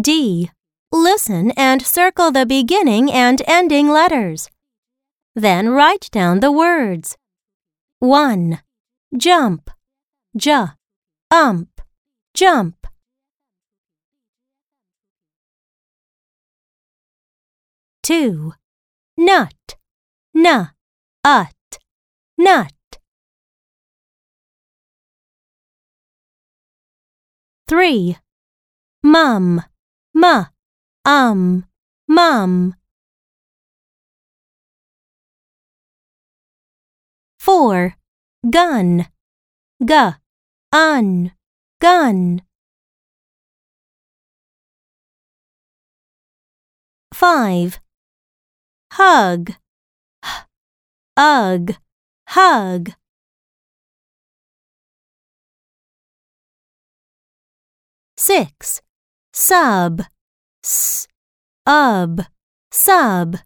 D. Listen and circle the beginning and ending letters. Then write down the words. 1. Jump. J. Ump. Jump. 2. Nut. N. Ut. Nut. 3. Mum. M. Um. Mum. 4. Gun. G. Un. Gun. 5. Hug. H. Ugh. Hug. 6. Sub. S. Ub. Sub.